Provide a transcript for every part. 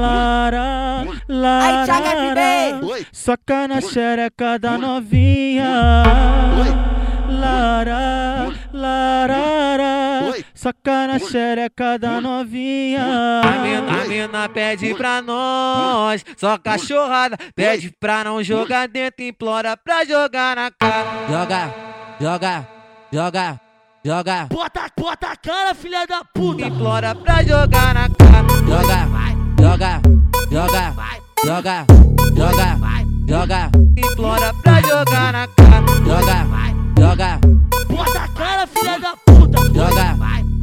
Lara, Aí, Thiago lara, soca na xereca da novinha. Lara, larara, soca na xereca da novinha. A mina, a mina pede pra nós, só cachorrada. Pede pra não jogar dentro, implora pra jogar na cara. Joga, joga, joga, joga. Bota, bota a cara, filha da puta. Implora pra jogar na cara. Joga, joga, joga, joga, joga, joga. Implora pra jogar na cara. Joga, joga, Bota a cara, filha da puta. joga,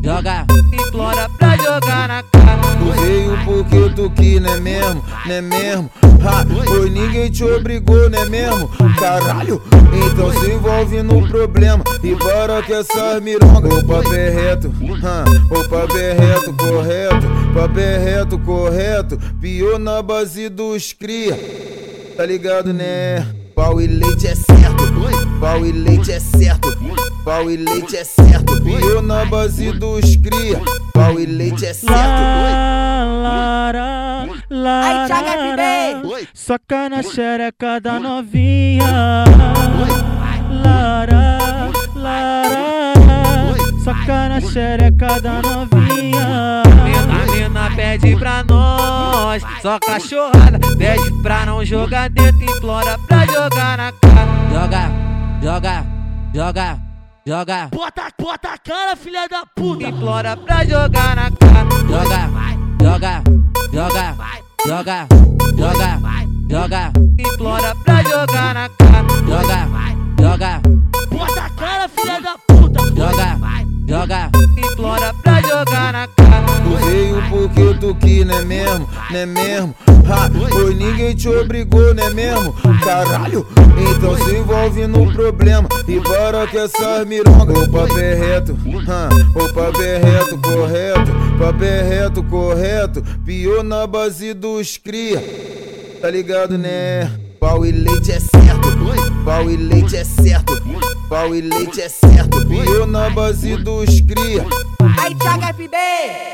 joga. Implora pra jogar na cara. Tu veio porque tu quis, né mesmo, né mesmo? Ha, pois ninguém te obrigou, né mesmo? Caralho, então se envolve no problema E bora que essas mirongas Ô papel reto, ha, ô papel reto, correto Papel reto, correto Pior na base dos cria. Tá ligado, né? Pau e leite é certo Pau e leite é certo Pau e leite é certo Pior na base dos cria. Pau e leite é certo. Lara, lara, soca na xereca da novinha. Lara, lara, soca na xereca da novinha. Pede pra nós, só cachorrada. Pede pra não jogar dentro, implora pra jogar na cara. Joga, joga, joga, joga. Bota, bota a cara, filha da puta. Implora pra jogar na cara. Joga, joga, joga, joga, joga, joga. Implora pra né mesmo, né mesmo? Ha, pois ninguém te obrigou, né mesmo? Caralho, então se envolve no problema E bora que essas mirongas. Ô papel reto, ha, ô papel reto, correto. Papel reto, correto. Pior na base dos cria. Tá ligado, né? Pau e leite é certo. Pau e leite é certo. Pau e leite é certo. Pior na base dos cria. Aí, Thiago FB.